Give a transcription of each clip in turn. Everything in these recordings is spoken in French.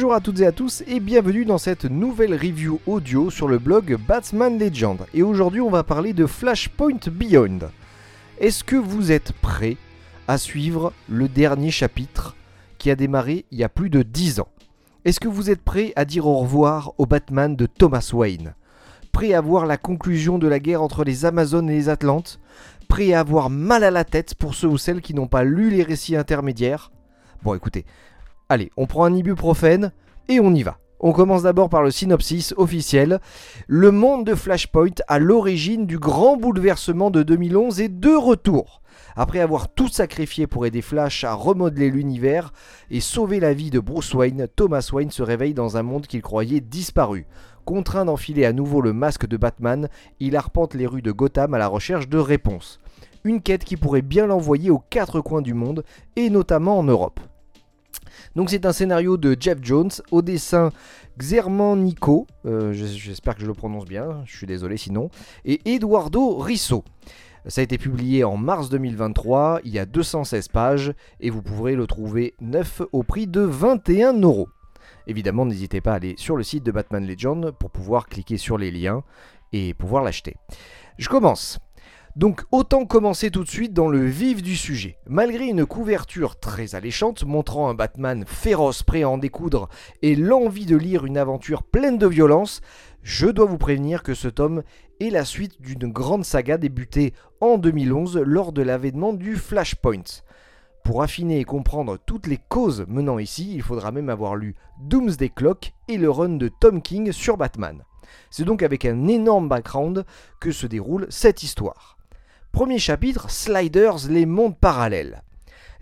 Bonjour à toutes et à tous et bienvenue dans cette nouvelle review audio sur le blog Batman Legend. Et aujourd'hui on va parler de Flashpoint Beyond. Est-ce que vous êtes prêts à suivre le dernier chapitre qui a démarré il y a plus de 10 ans? Est-ce que vous êtes prêts à dire au revoir au Batman de Thomas Wayne? Prêts à voir la conclusion de la guerre entre les Amazones et les Atlantes? Prêts à avoir mal à la tête pour ceux ou celles qui n'ont pas lu les récits intermédiaires? Bon écoutez, Allez, on prend un ibuprofène et on y va. On commence d'abord par le synopsis officiel. Le monde de Flashpoint, à l'origine du grand bouleversement de 2011, est de retour. Après avoir tout sacrifié pour aider Flash à remodeler l'univers et sauver la vie de Bruce Wayne, Thomas Wayne se réveille dans un monde qu'il croyait disparu. Contraint d'enfiler à nouveau le masque de Batman, il arpente les rues de Gotham à la recherche de réponses. Une quête qui pourrait bien l'envoyer aux quatre coins du monde, et notamment en Europe. Donc c'est un scénario de Jeff Jones, au dessin Xerman Nico, euh, j'espère que je le prononce bien, je suis désolé sinon, et Eduardo Risso. Ça a été publié en mars 2023, il y a 216 pages, et vous pourrez le trouver neuf au prix de 21 euros. Évidemment, n'hésitez pas à aller sur le site de Batman Legend pour pouvoir cliquer sur les liens et pouvoir l'acheter. Je commence. Donc autant commencer tout de suite dans le vif du sujet. Malgré une couverture très alléchante montrant un Batman féroce prêt à en découdre et l'envie de lire une aventure pleine de violence, je dois vous prévenir que ce tome est la suite d'une grande saga débutée en 2011 lors de l'avènement du Flashpoint. Pour affiner et comprendre toutes les causes menant ici, il faudra même avoir lu Doomsday Clock et le run de Tom King sur Batman. C'est donc avec un énorme background que se déroule cette histoire. Premier chapitre, Sliders, les mondes parallèles.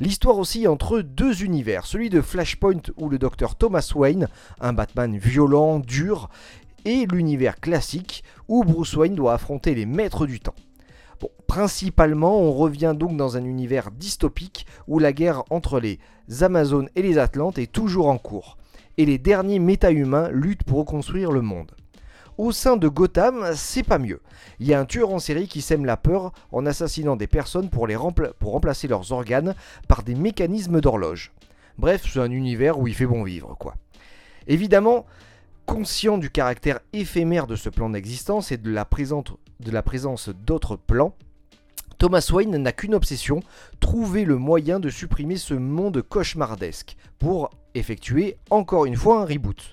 L'histoire aussi entre deux univers, celui de Flashpoint où le docteur Thomas Wayne, un Batman violent, dur, et l'univers classique où Bruce Wayne doit affronter les maîtres du temps. Bon, principalement, on revient donc dans un univers dystopique où la guerre entre les Amazones et les Atlantes est toujours en cours, et les derniers méta-humains luttent pour reconstruire le monde. Au sein de Gotham, c'est pas mieux. Il y a un tueur en série qui sème la peur en assassinant des personnes pour, remplacer leurs organes par des mécanismes d'horloge. Bref, c'est un univers où il fait bon vivre, quoi. Évidemment, conscient du caractère éphémère de ce plan d'existence et de la présence d'autres plans, Thomas Wayne n'a qu'une obsession, trouver le moyen de supprimer ce monde cauchemardesque pour effectuer encore une fois un reboot.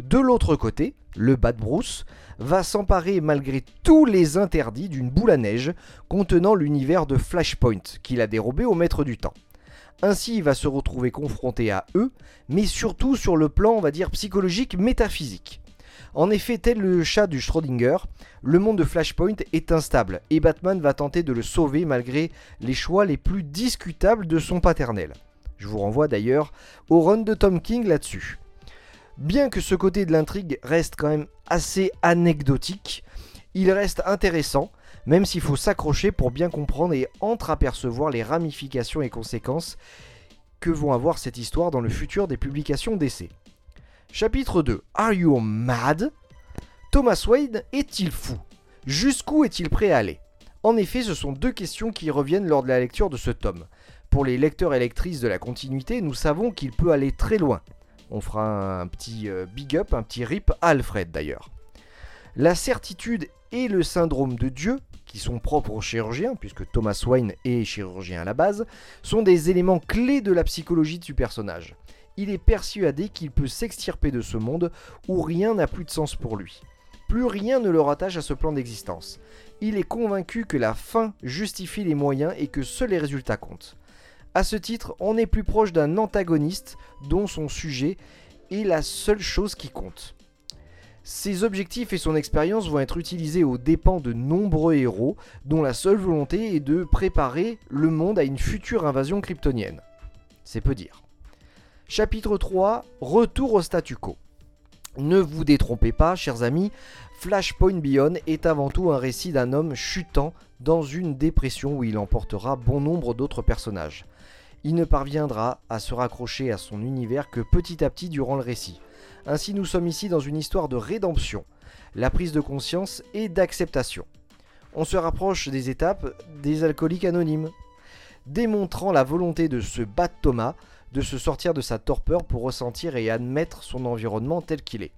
De l'autre côté, le Bad Bruce va s'emparer malgré tous les interdits d'une boule à neige contenant l'univers de Flashpoint qu'il a dérobé au maître du temps. Ainsi, il va se retrouver confronté à eux, mais surtout sur le plan, on va dire, psychologique, métaphysique. En effet, tel le chat du Schrödinger, le monde de Flashpoint est instable et Batman va tenter de le sauver malgré les choix les plus discutables de son paternel. Je vous renvoie d'ailleurs au run de Tom King là-dessus. Bien que ce côté de l'intrigue reste quand même assez anecdotique, il reste intéressant, même s'il faut s'accrocher pour bien comprendre et entreapercevoir les ramifications et conséquences que vont avoir cette histoire dans le futur des publications d'essai. Chapitre 2 Are You Mad? Thomas Wade est-il fou? Jusqu'où est-il prêt à aller? En effet, ce sont deux questions qui reviennent lors de la lecture de ce tome. Pour les lecteurs et lectrices de la continuité, nous savons qu'il peut aller très loin. On fera un petit euh, big up, un petit rip à Alfred d'ailleurs. La certitude et le syndrome de Dieu, qui sont propres aux chirurgiens, puisque Thomas Wayne est chirurgien à la base, sont des éléments clés de la psychologie du personnage. Il est persuadé qu'il peut s'extirper de ce monde où rien n'a plus de sens pour lui. Plus rien ne le rattache à ce plan d'existence. Il est convaincu que la fin justifie les moyens et que seuls les résultats comptent. A ce titre, on est plus proche d'un antagoniste dont son sujet est la seule chose qui compte. Ses objectifs et son expérience vont être utilisés aux dépens de nombreux héros dont la seule volonté est de préparer le monde à une future invasion kryptonienne. C'est peu dire. Chapitre 3 Retour au statu quo. Ne vous détrompez pas, chers amis, Flashpoint Beyond est avant tout un récit d'un homme chutant dans une dépression où il emportera bon nombre d'autres personnages il ne parviendra à se raccrocher à son univers que petit à petit durant le récit. Ainsi nous sommes ici dans une histoire de rédemption, la prise de conscience et d'acceptation. On se rapproche des étapes des alcooliques anonymes, démontrant la volonté de ce Bat Thomas de se sortir de sa torpeur pour ressentir et admettre son environnement tel qu'il est.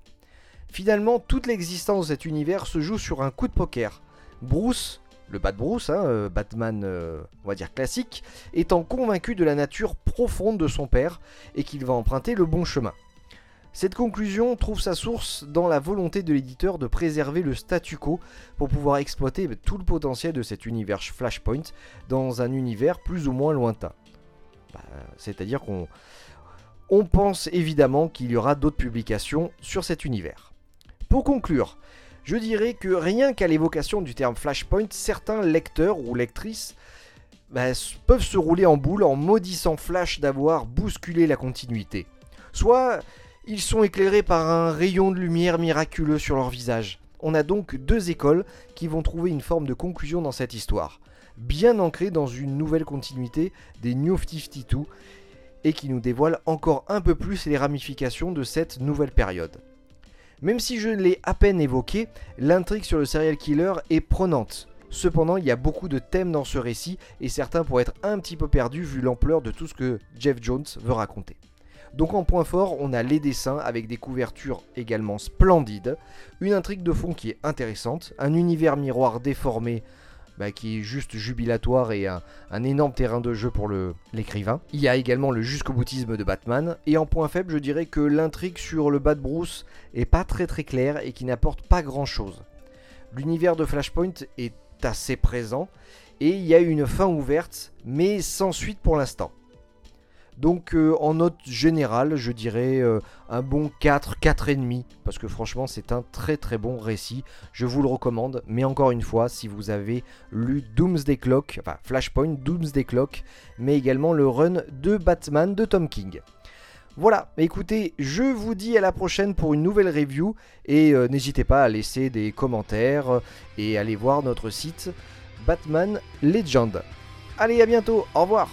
Finalement, toute l'existence de cet univers se joue sur un coup de poker. Bruce, le Bat Bruce, hein, euh, Batman, euh, dire classique, étant convaincu de la nature profonde de son père et qu'il va emprunter le bon chemin. Cette conclusion trouve sa source dans la volonté de l'éditeur de préserver le statu quo pour pouvoir exploiter tout le potentiel de cet univers Flashpoint dans un univers plus ou moins lointain. Bah, c'est-à-dire qu'on on pense évidemment qu'il y aura d'autres publications sur cet univers. Pour conclure, je dirais que rien qu'à l'évocation du terme Flashpoint, certains lecteurs ou lectrices bah, peuvent se rouler en boule en maudissant Flash d'avoir bousculé la continuité. Soit ils sont éclairés par un rayon de lumière miraculeux sur leur visage. On a donc deux écoles qui vont trouver une forme de conclusion dans cette histoire, bien ancrée dans une nouvelle continuité des New 52 et qui nous dévoile encore un peu plus les ramifications de cette nouvelle période. Même si je l'ai à peine évoqué, l'intrigue sur le serial killer est prenante. Cependant, il y a beaucoup de thèmes dans ce récit et certains pourraient être un petit peu perdus vu l'ampleur de tout ce que Jeff Jones veut raconter. Donc en point fort, on a les dessins avec des couvertures également splendides, une intrigue de fond qui est intéressante, un univers miroir déformé bah, qui est juste jubilatoire et un, énorme terrain de jeu pour l'écrivain. Il y a également le jusqu'au boutisme de Batman. Et en point faible, je dirais que l'intrigue sur le Bat Bruce est pas très très claire et qui n'apporte pas grand chose. L'univers de Flashpoint est assez présent et il y a une fin ouverte, mais sans suite pour l'instant. Donc euh, en note générale, je dirais euh, un bon 4, 4,5, parce que franchement c'est un très très bon récit, je vous le recommande, mais encore une fois, si vous avez lu Doomsday Clock, enfin Flashpoint, Doomsday Clock, mais également le run de Batman de Tom King. Voilà, écoutez, je vous dis à la prochaine pour une nouvelle review, et euh, n'hésitez pas à laisser des commentaires et aller voir notre site Batman Legend. Allez, à bientôt, au revoir